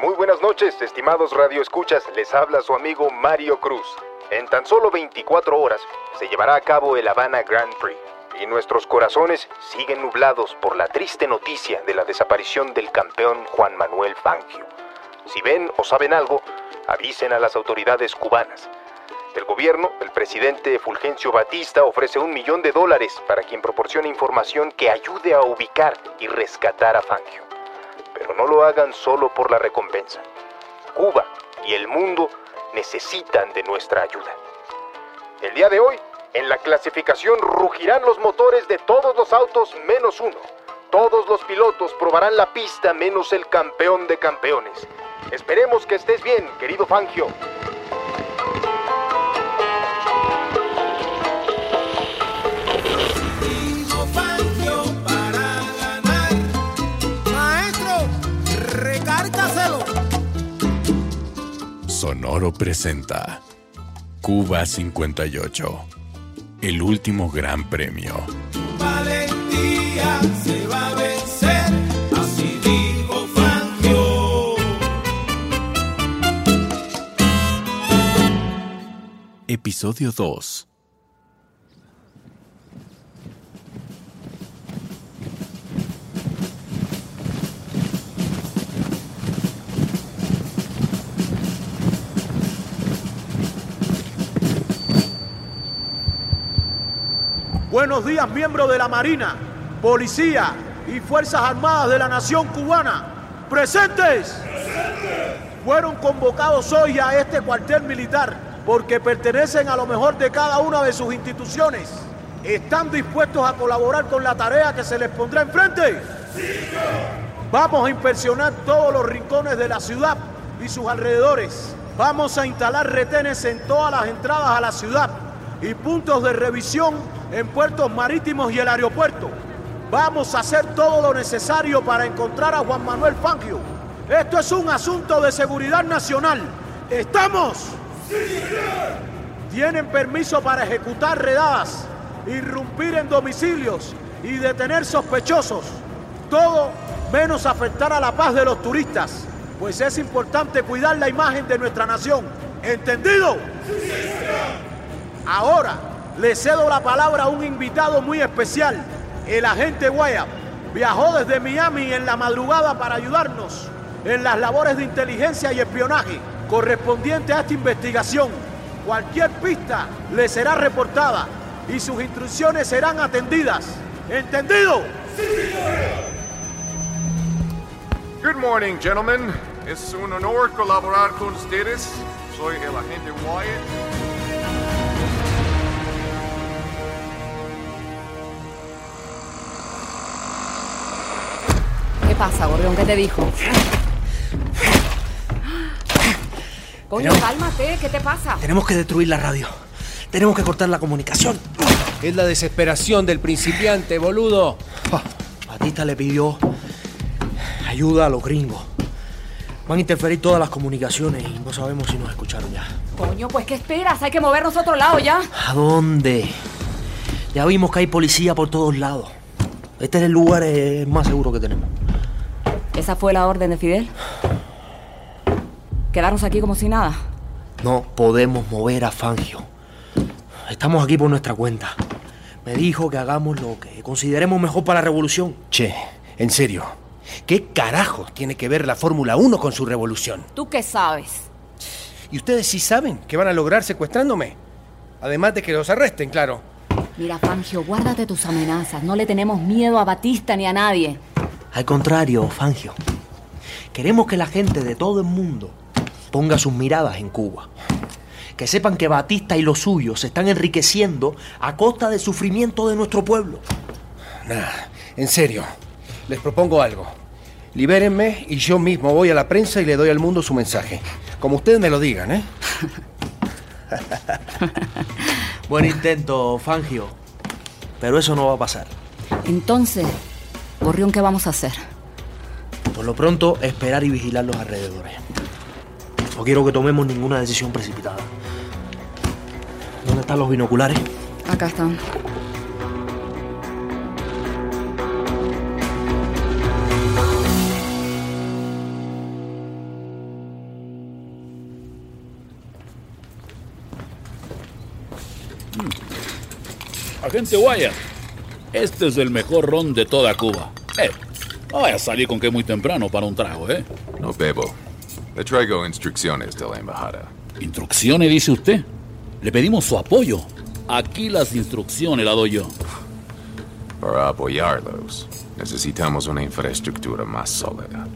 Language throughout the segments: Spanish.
Muy buenas noches, estimados radioescuchas. Les habla su amigo Mario Cruz. En tan solo 24 horas se llevará a cabo el Havana Grand Prix y nuestros corazones siguen nublados por la triste noticia de la desaparición del campeón Juan Manuel Fangio. Si ven o saben algo, avisen a las autoridades cubanas. El gobierno, el presidente Fulgencio Batista, ofrece un millón de dólares para quien proporcione información que ayude a ubicar y rescatar a Fangio. Pero no lo hagan solo por la recompensa. Cuba y el mundo necesitan de nuestra ayuda. El día de hoy, en la clasificación rugirán los motores de todos los autos menos uno. Todos los pilotos probarán la pista menos el campeón de campeones. Esperemos que estés bien, querido Fangio. Sonoro presenta Cuba 58, el último gran premio. Valentía se va a vencer. Episodio 2. Buenos días, miembros de la Marina, Policía y Fuerzas Armadas de la Nación Cubana. ¡Presentes! Fueron convocados hoy a este cuartel militar porque pertenecen a lo mejor de cada una de sus instituciones. ¿Están dispuestos a colaborar con la tarea que se les pondrá enfrente? Vamos a inspeccionar todos los rincones de la ciudad y sus alrededores. Vamos a instalar retenes en todas las entradas a la ciudad y puntos de revisión en puertos marítimos y el aeropuerto. Vamos a hacer todo lo necesario para encontrar a Juan Manuel Fangio. Esto es un asunto de seguridad nacional. ¿Estamos? Tienen permiso para ejecutar redadas, irrumpir en domicilios y detener sospechosos. Todo menos afectar a la paz de los turistas, pues es importante cuidar la imagen de nuestra nación. ¿Entendido? Ahora le cedo la palabra a un invitado muy especial, el agente Guayab. Viajó desde Miami en la madrugada para ayudarnos en las labores de inteligencia y espionaje correspondiente a esta investigación. Cualquier pista le será reportada y sus instrucciones serán atendidas. ¿Entendido? Good morning, gentlemen. Es un honor colaborar con ustedes. Soy el agente Wyatt. ¿Qué pasa, gorrión? ¿Qué te dijo? Coño, cálmate, ¿qué te pasa? Tenemos que destruir la radio. Tenemos que cortar la comunicación. Es la desesperación del principiante, boludo. Ah, Batista le pidió ayuda a los gringos. Van a interferir todas las comunicaciones y no sabemos si nos escucharon ya. Coño, pues ¿qué esperas? Hay que movernos a otro lado ya. ¿A dónde? Ya vimos que hay policía por todos lados. Este es el lugar eh, más seguro que tenemos. ¿Esa fue la orden de Fidel? Quedarnos aquí como si nada. No podemos mover a Fangio. Estamos aquí por nuestra cuenta. Me dijo que hagamos lo que consideremos mejor para la revolución. Che, en serio. ¿Qué carajos tiene que ver la Fórmula 1 con su revolución? ¿Tú qué sabes? ¿Y ustedes sí saben que van a lograr secuestrándome? Además de que los arresten, claro. Mira, Fangio, guárdate tus amenazas. No le tenemos miedo a Batista ni a nadie. Al contrario, Fangio. Queremos que la gente de todo el mundo ponga sus miradas en Cuba. Que sepan que Batista y los suyos se están enriqueciendo a costa del sufrimiento de nuestro pueblo. Nah, en serio. Les propongo algo. Libérenme y yo mismo voy a la prensa y le doy al mundo su mensaje. Como ustedes me lo digan, ¿eh? Buen intento, Fangio. Pero eso no va a pasar. Entonces, gorrión, ¿qué vamos a hacer? Por lo pronto, esperar y vigilar los alrededores. No quiero que tomemos ninguna decisión precipitada. ¿Dónde están los binoculares? Acá están. Agente Wyatt, este es el mejor ron de toda Cuba. Eh, no vaya a salir con que muy temprano para un trago, ¿eh? No bebo. Le traigo instrucciones de la embajada. Instrucciones, dice usted. Le pedimos su apoyo. Aquí las instrucciones las doy yo. Para apoyarlos, necesitamos una infraestructura más sólida.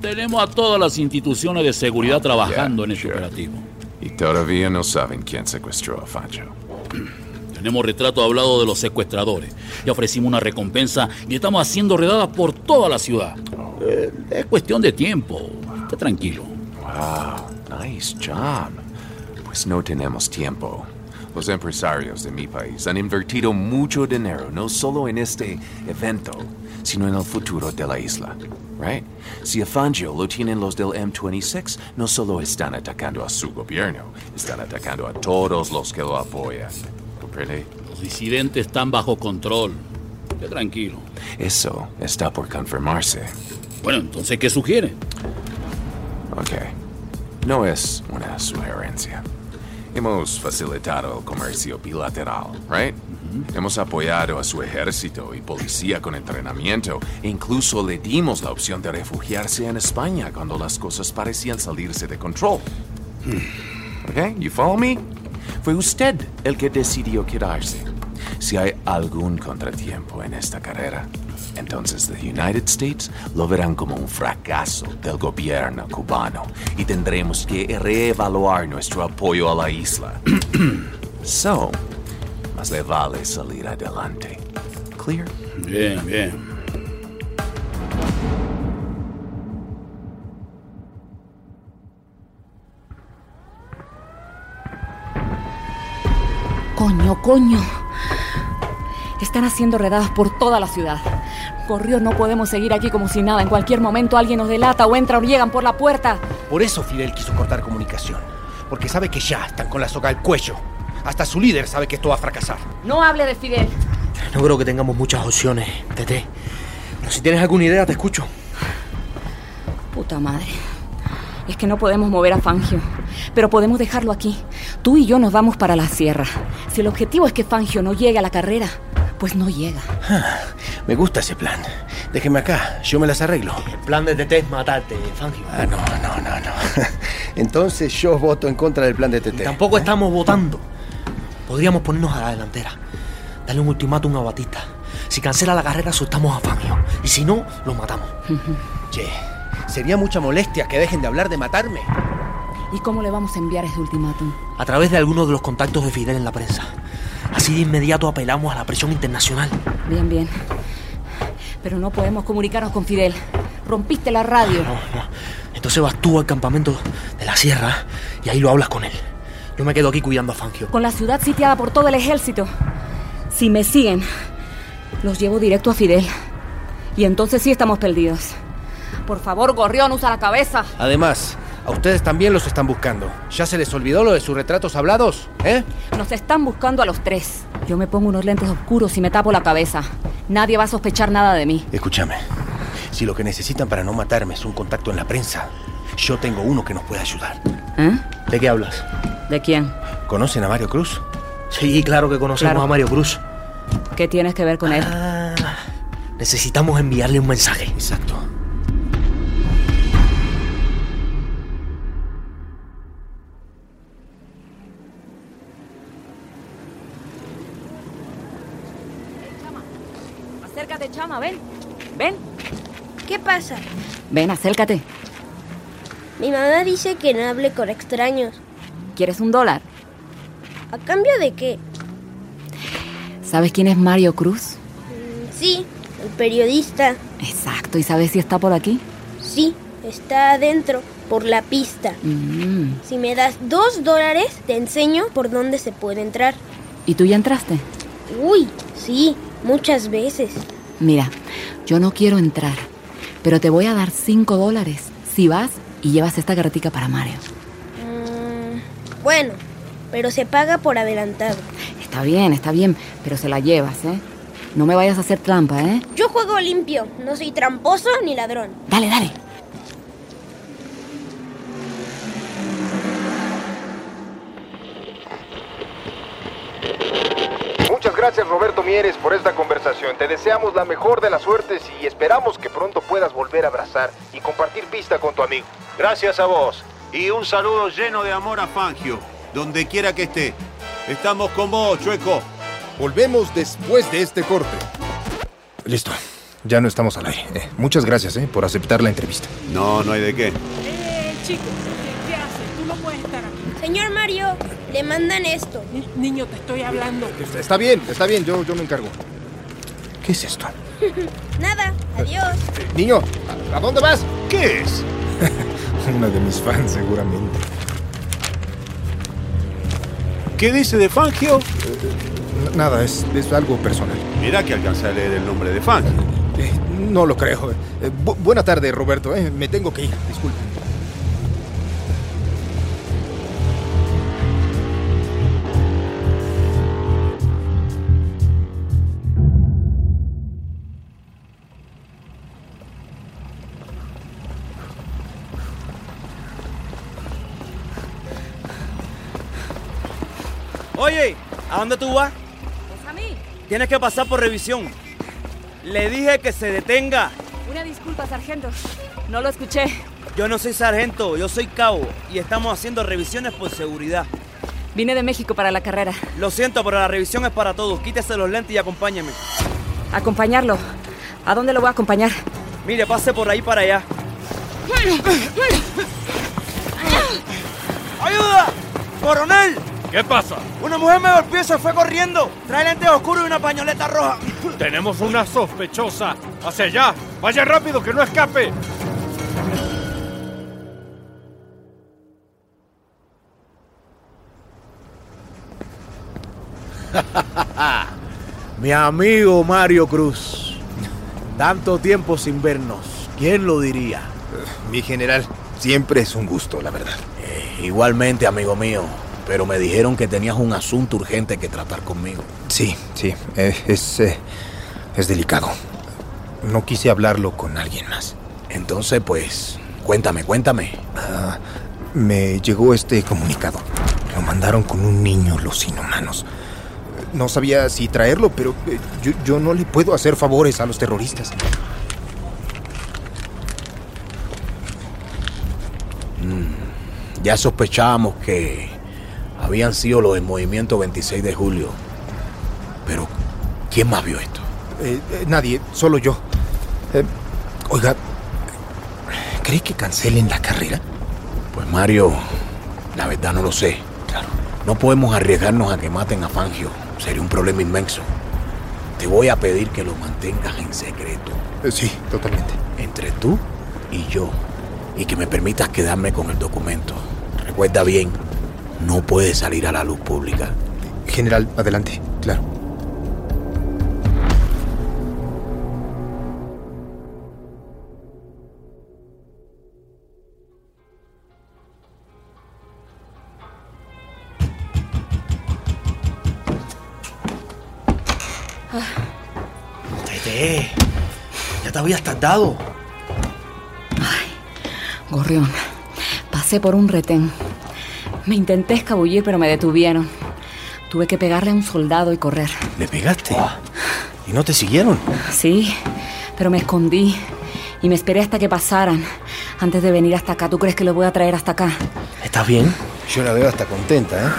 Tenemos a todas las instituciones de seguridad trabajando en este sure. operativo. Y todavía no saben quién secuestró a Fancho. Tenemos retrato hablado de los secuestradores. Ya ofrecimos una recompensa y estamos haciendo redadas por toda la ciudad. Eh, es cuestión de tiempo. Esté tranquilo. Wow, nice job. Pues no tenemos tiempo. Los empresarios de mi país han invertido mucho dinero no solo en este evento, sino en el futuro de la isla. Right? Si a Fangio lo tienen los del M26, no solo están atacando a su gobierno, están atacando a todos los que lo apoyan. ¿Comprende? Los disidentes están bajo control. Esté tranquilo. Eso está por confirmarse. Bueno, entonces, ¿qué sugiere? Ok. No es una sugerencia. Hemos facilitado el comercio bilateral, right? Hemos apoyado a su ejército y policía con entrenamiento e incluso le dimos la opción de refugiarse en España cuando las cosas parecían salirse de control. ¿Ok? You follow me? Fue usted el que decidió quedarse. Si hay algún contratiempo en esta carrera, entonces the United States lo verán como un fracaso del gobierno cubano y tendremos que reevaluar nuestro apoyo a la isla. so, más le vale salir adelante. Clear? Bien, bien. Coño, coño. Están haciendo redadas por toda la ciudad. Corrió, no podemos seguir aquí como si nada. En cualquier momento alguien nos delata o entra o llegan por la puerta. Por eso Fidel quiso cortar comunicación. Porque sabe que ya están con la soga al cuello. Hasta su líder sabe que esto va a fracasar. No hable de Fidel. No creo que tengamos muchas opciones, Tete. Pero si tienes alguna idea, te escucho. Puta madre. Es que no podemos mover a Fangio. Pero podemos dejarlo aquí. Tú y yo nos vamos para la sierra. Si el objetivo es que Fangio no llegue a la carrera, pues no llega. Me gusta ese plan. Déjeme acá, yo me las arreglo. El plan de Tete es matarte, Fangio. Ah, no, no, no, no. Entonces yo voto en contra del plan de Y Tete. tampoco estamos votando. Podríamos ponernos a la delantera. Darle un ultimátum a Batista. Si cancela la carrera, soltamos a Fangio. Y si no, lo matamos. Che, sería mucha molestia que dejen de hablar de matarme. ¿Y cómo le vamos a enviar ese ultimátum? A través de algunos de los contactos de Fidel en la prensa. Así de inmediato apelamos a la presión internacional. Bien, bien. Pero no podemos comunicarnos con Fidel. Rompiste la radio. No, no. Entonces vas tú al campamento de la sierra y ahí lo hablas con él. Yo me quedo aquí cuidando a Fangio. Con la ciudad sitiada por todo el ejército. Si me siguen, los llevo directo a Fidel. Y entonces sí estamos perdidos. Por favor, Gorrión, usa la cabeza. Además, a ustedes también los están buscando. ¿Ya se les olvidó lo de sus retratos hablados? ¿Eh? Nos están buscando a los tres. Yo me pongo unos lentes oscuros y me tapo la cabeza. Nadie va a sospechar nada de mí. Escúchame. Si lo que necesitan para no matarme es un contacto en la prensa, yo tengo uno que nos puede ayudar. ¿Eh? ¿De qué hablas? ¿De quién? ¿Conocen a Mario Cruz? Sí, claro que conocemos Claro. a Mario Cruz. ¿Qué tienes que ver con él? Ah, necesitamos enviarle un mensaje. Exacto. ¿Qué pasa? Ven, acércate. Mi mamá dice que no hable con extraños. ¿Quieres un dólar? ¿A cambio de qué? ¿Sabes quién es Mario Cruz? Mm, Sí, el periodista. Exacto. ¿Y sabes si está por aquí? Sí, está adentro, por la pista. Mm. Si me das dos dólares, te enseño por dónde se puede entrar. ¿Y tú ya entraste? Uy, sí, muchas veces. Mira, yo no quiero entrar, pero te voy a dar cinco dólares si vas y llevas esta carretica para Mario. Mm, bueno, pero se paga por adelantado. Está bien, está bien, pero se la llevas, ¿eh? No me vayas a hacer trampa, ¿eh? Yo juego limpio, no soy tramposo ni ladrón. Dale, dale. Muchas gracias Roberto Mieres por esta conversación. Te deseamos la mejor de las suertes y esperamos que pronto puedas volver a abrazar y compartir pista con tu amigo. Gracias a vos. Y un saludo lleno de amor a Fangio, donde quiera que esté. Estamos con vos, Chueco. Volvemos después de este corte. Listo. Ya no estamos al aire. Eh, muchas gracias eh, por aceptar la entrevista. No, no hay de qué. Eh, chico, Señor Mario, le mandan esto. Ni- niño, te estoy hablando. Está, bien, está bien, yo, yo me encargo. ¿Qué es esto? Nada, adiós. Eh, niño, ¿a, a dónde vas? ¿Qué es? Una de mis fans, seguramente. ¿Qué dice de Fangio? N- Nada, es, es algo personal. Mirá que alcanza a leer el nombre de Fangio. Eh, no lo creo. Eh, bu- buena tarde, Roberto. eh, Me tengo que ir, disculpe. ¿A dónde tú vas? Pues a mí. Tienes que pasar por revisión. Le dije que se detenga. Una disculpa, sargento. No lo escuché. Yo no soy sargento, yo soy cabo y estamos haciendo revisiones por seguridad. Vine de México para la carrera. Lo siento, pero la revisión es para todos. Quítese los lentes y acompáñeme. Acompañarlo. ¿A dónde lo voy a acompañar? Mire, pase por ahí para allá. ¡Ayuda! ¡Coronel! ¿Qué pasa? Una mujer me golpeó y se fue corriendo. Trae lentes oscuros y una pañoleta roja. Tenemos una sospechosa. Hacia allá. Vaya rápido, que no escape. Mi amigo Mario Cruz. Tanto tiempo sin vernos. ¿Quién lo diría? Mi general, siempre es un gusto, la verdad. Eh, igualmente, amigo mío. Pero me dijeron que tenías un asunto urgente que tratar conmigo. Sí, sí, eh, es, eh, es delicado. No quise hablarlo con alguien más. Entonces, pues, cuéntame, cuéntame. Ah, me llegó este comunicado. Lo mandaron con un niño los inhumanos. No sabía si traerlo, pero eh, yo, yo no le puedo hacer favores a los terroristas. Ya sospechábamos que habían sido los del movimiento 26 de julio. Pero, ¿quién más vio esto? Eh, eh, nadie, solo yo. Eh, oiga, ¿cree que cancelen la carrera? Pues Mario, la verdad no lo sé. Claro. No podemos arriesgarnos a que maten a Fangio. Sería un problema inmenso. Te voy a pedir que lo mantengas en secreto. Eh, sí, totalmente. Entre tú y yo. Y que me permitas quedarme con el documento. Recuerda bien, no puede salir a la luz pública. General, adelante, claro. Tete, ya te habías tardado. Gorrión, pasé por un retén. Me intenté escabullir, pero me detuvieron. Tuve que pegarle a un soldado y correr. ¿Le pegaste? ¿Y no te siguieron? Sí, pero me escondí y me esperé hasta que pasaran antes de venir hasta acá. ¿Tú crees que lo voy a traer hasta acá? ¿Estás bien? Yo la veo hasta contenta, ¿eh?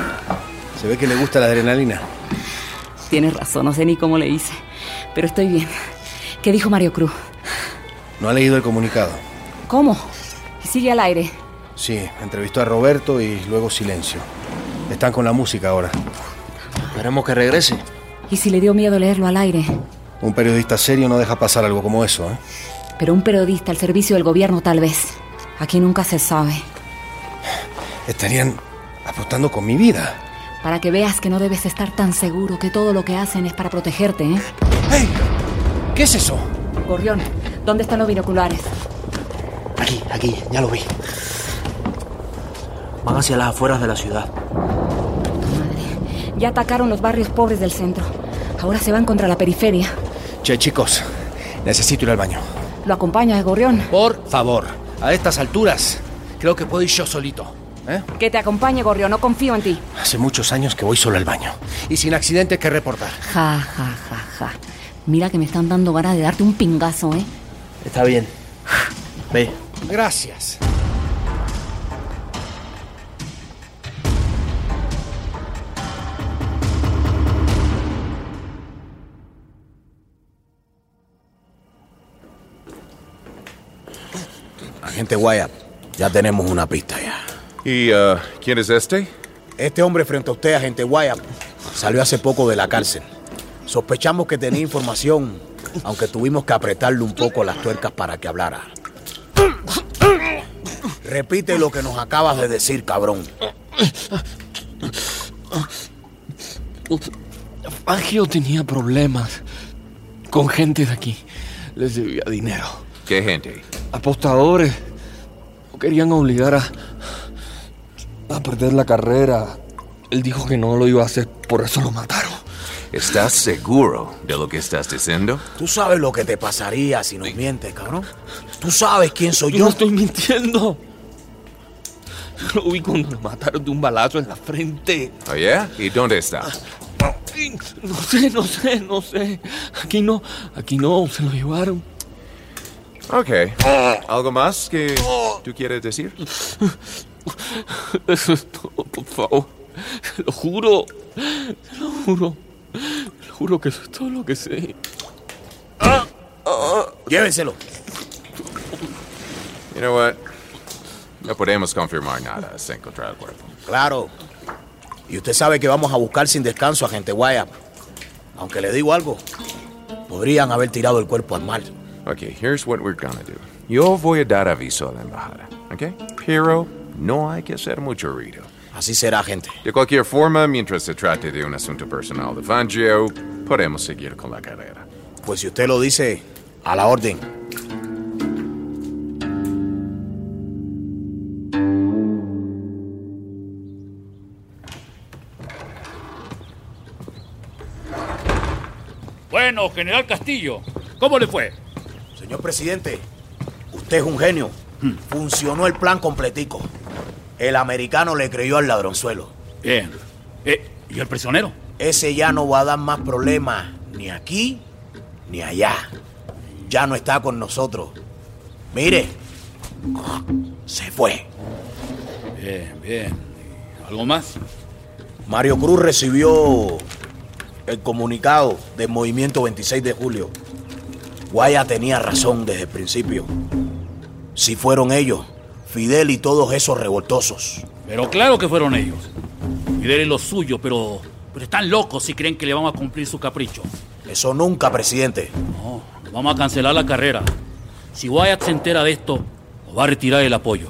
Se ve que le gusta la adrenalina. Tienes razón, no sé ni cómo le hice, pero estoy bien. ¿Qué dijo Mario Cruz? No ha leído el comunicado. ¿Cómo? Y sigue al aire. Sí, entrevistó a Roberto y luego silencio. Están con la música ahora. Esperemos que regrese. ¿Y si le dio miedo leerlo al aire? Un periodista serio no deja pasar algo como eso, ¿eh? Pero un periodista al servicio del gobierno tal vez. Aquí nunca se sabe. Estarían apostando con mi vida. Para que veas que no debes estar tan seguro que todo lo que hacen es para protegerte, ¿eh? ¡Hey! ¿Qué es eso? Gorrión, ¿dónde están los binoculares? Aquí, aquí, ya lo vi. Van hacia las afueras de la ciudad. Ya atacaron los barrios pobres del centro. Ahora se van contra la periferia. Che, chicos, necesito ir al baño. ¿Lo acompañas, Gorrión? Por favor, a estas alturas, creo que puedo ir yo solito. ¿eh? Que te acompañe, Gorrión. No confío en ti. Hace muchos años que voy solo al baño. Y sin accidentes que reportar. Ja, ja, ja, ja. Mira que me están dando ganas de darte un pingazo, ¿eh? Está bien. Ve. Gracias. Agente Wyatt, ya tenemos una pista ya. ¿Y uh, quién es este? Este hombre frente a usted, agente Wyatt, salió hace poco de la cárcel. Sospechamos que tenía información, aunque tuvimos que apretarle un poco las tuercas para que hablara. Repite lo que nos acabas de decir, cabrón. Fangio tenía problemas con gente de aquí. Les debía dinero. ¿Qué gente? Apostadores. Lo querían obligar a. a perder la carrera. Él dijo que no lo iba a hacer, por eso lo mataron. ¿Estás seguro de lo que estás diciendo? ¿Tú sabes lo que te pasaría si nos mientes, cabrón? ¿Tú sabes quién soy yo? No estoy mintiendo. Lo vi cuando lo mataron de un balazo en la frente. ¿Oh, yeah? ¿Y dónde está? No sé, no sé, no sé. Aquí no, aquí no, se lo llevaron. Ok. ¿Algo más que tú quieres decir? Eso es todo, por favor. Te lo juro. Te lo juro. Te lo juro que eso es todo lo que sé. Llévenselo. You know what? No podemos confirmar nada hasta encontrar el cuerpo. Claro. Y usted sabe que vamos a buscar sin descanso a gente Wyatt. Aunque le digo algo, podrían haber tirado el cuerpo al mar. Ok, here's what we're gonna do. Yo voy a dar aviso a la embajada, ¿ok? Pero no hay que hacer mucho ruido. Así será, gente. De cualquier forma, mientras se trate de un asunto personal de Fangio, podemos seguir con la carrera. Pues si usted lo dice, a la orden. Bueno, general Castillo, ¿cómo le fue? Señor presidente, usted es un genio. Funcionó el plan completico. El americano le creyó al ladronzuelo. Bien. Eh, ¿Y el prisionero? Ese ya no va a dar más problemas ni aquí ni allá. Ya no está con nosotros. Mire, se fue. Bien, bien. ¿Algo más? Mario Cruz recibió el comunicado del movimiento 26 de julio. Guaya tenía razón desde el principio. Si fueron ellos, Fidel y todos esos revoltosos. Pero claro que fueron ellos. Fidel es lo suyo, pero, pero están locos si creen que le vamos a cumplir su capricho. Eso nunca, presidente. No, vamos a cancelar la carrera. Si Wyatt se entera de esto, nos va a retirar el apoyo.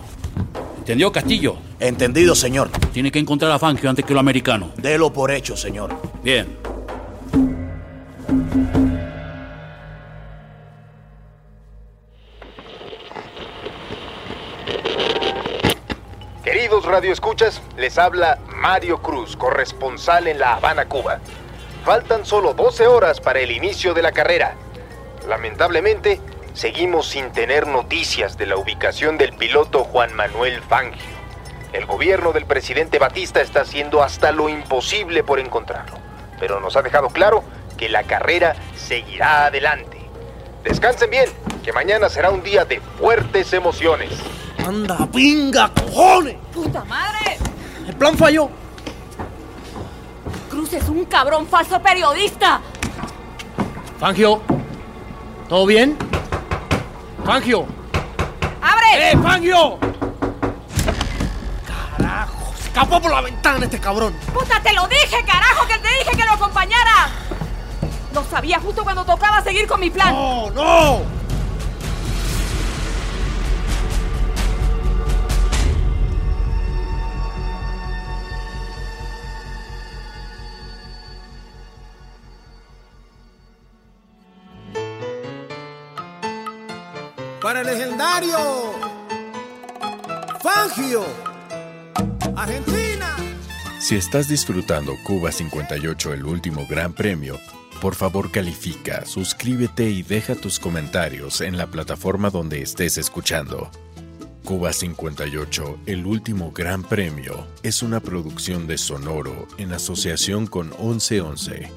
¿Entendió, Castillo? Entendido, señor. Tiene que encontrar a Fangio antes que lo americano. Delo por hecho, señor. Bien. Queridos radioescuchas, les habla Mario Cruz, corresponsal en La Habana, Cuba. Faltan solo 12 horas para el inicio de la carrera. Lamentablemente, seguimos sin tener noticias de la ubicación del piloto Juan Manuel Fangio. El gobierno del presidente Batista está haciendo hasta lo imposible por encontrarlo, pero nos ha dejado claro que la carrera seguirá adelante. Descansen bien, que mañana será un día de fuertes emociones. ¡Anda, pinga, cojones! ¡Puta madre! El plan falló. Cruz es un cabrón falso periodista. Fangio, ¿todo bien? Fangio. ¡Abre! ¡Eh, Fangio! Carajo, se escapó por la ventana este cabrón. ¡Puta, te lo dije, carajo, que te dije que lo acompañara! Lo sabía justo cuando tocaba seguir con mi plan. ¡No, no! Fangio. Argentina. Si estás disfrutando Cuba 58, el último gran premio, por favor califica, suscríbete y deja tus comentarios en la plataforma donde estés escuchando. Cuba 58, el último gran premio, es una producción de Sonoro en asociación con 1111.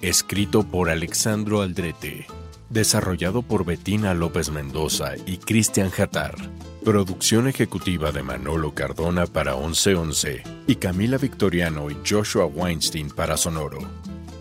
Escrito por Alexandro Aldrete. Desarrollado por Betina López Mendoza y Cristian Jatar. Producción ejecutiva de Manolo Cardona para 1111 y Camila Victoriano y Joshua Weinstein para Sonoro.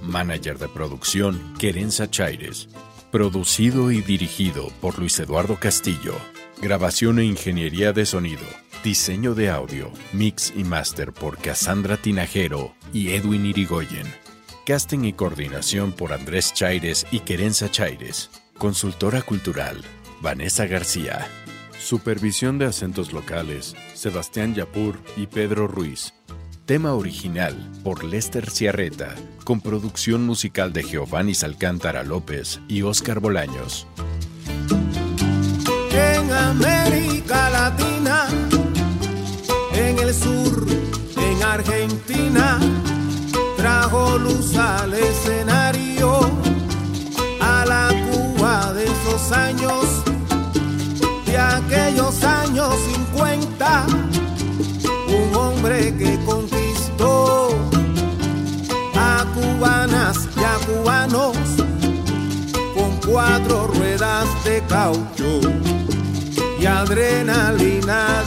Manager de producción, Querenza Chaires. Producido y dirigido por Luis Eduardo Castillo. Grabación e ingeniería de sonido. Diseño de audio, mix y master por Cassandra Tinajero y Edwin Irigoyen. Casting y coordinación por Andrés Chaires y Querenza Chaires. Consultora cultural, Vanessa García. Supervisión de acentos locales, Sebastián Yapur y Pedro Ruiz. Tema original por Lester Ciarreta, con producción musical de Giovanni Alcántara López y Óscar Bolaños. En América Latina, en el sur, en Argentina, trajo luz al escenario a la Cuba de esos años, de aquellos años 50, un hombre que conquistó a cubanas y a cubanos con cuatro ruedas de caucho y adrenalina